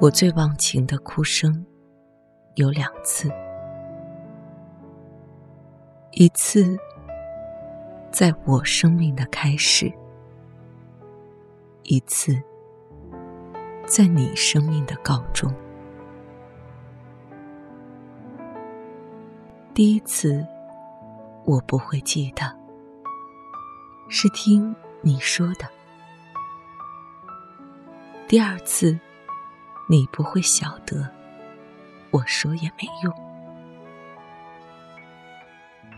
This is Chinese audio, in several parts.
我最忘情的哭声有两次，一次在我生命的开始，一次在你生命的告终。第一次我不会记得，是听你说的；第二次。你不会晓得，我说也没用。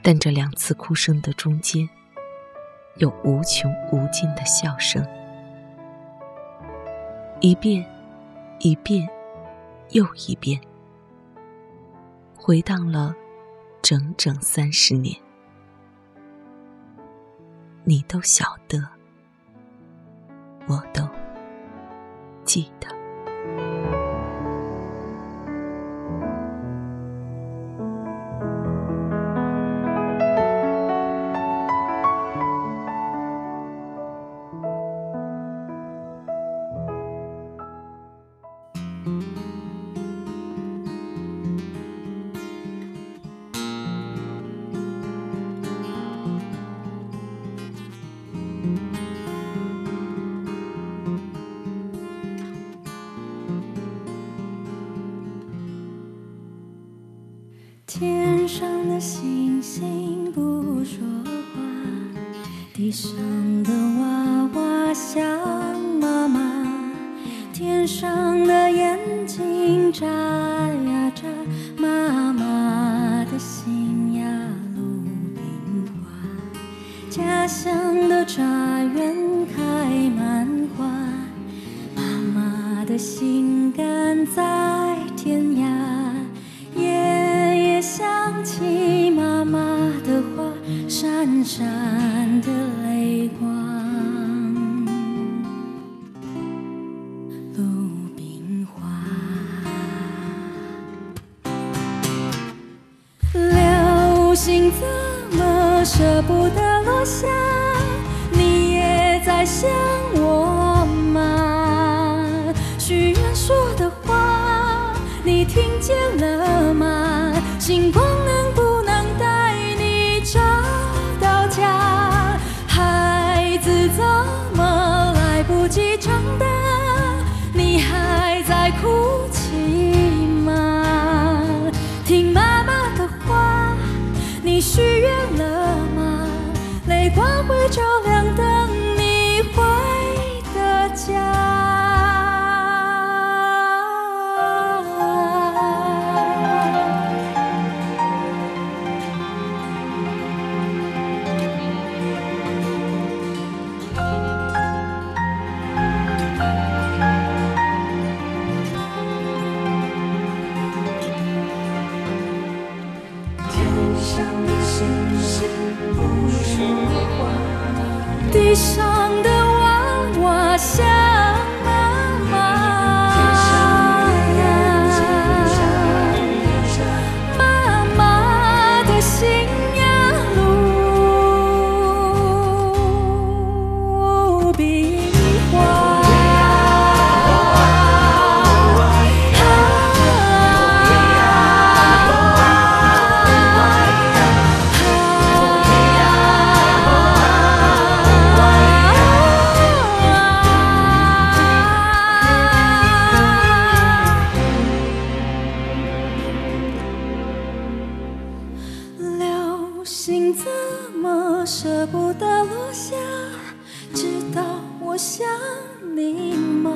但这两次哭声的中间，有无穷无尽的笑声，一遍，一遍，又一遍，回荡了整整三十年。你都晓得，我都记得。天上的星星不说话，地上的娃娃想妈妈，天上的眼睛眨呀眨，妈妈的心呀鲁冰花，家乡的茶园开满花，妈妈的心闪闪的泪光。鲁冰花，流星怎么舍不得落下？你也在想我吗？许愿说的话，你听见了吗？星光。地上的娃舍不得落下，知道我想你吗？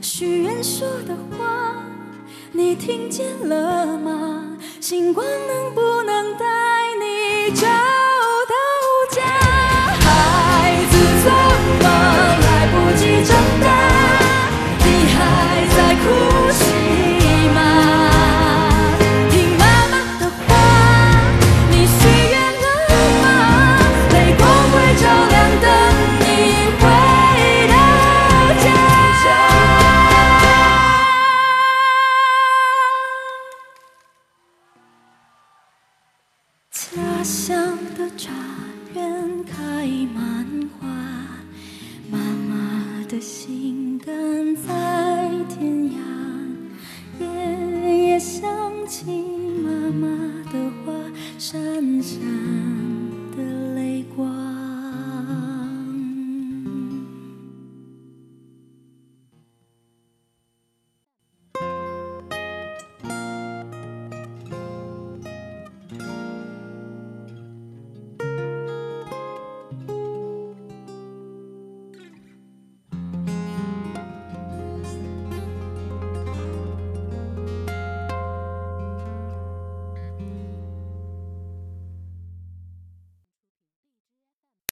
许愿说的话，你听见了吗？星光能不能带你？想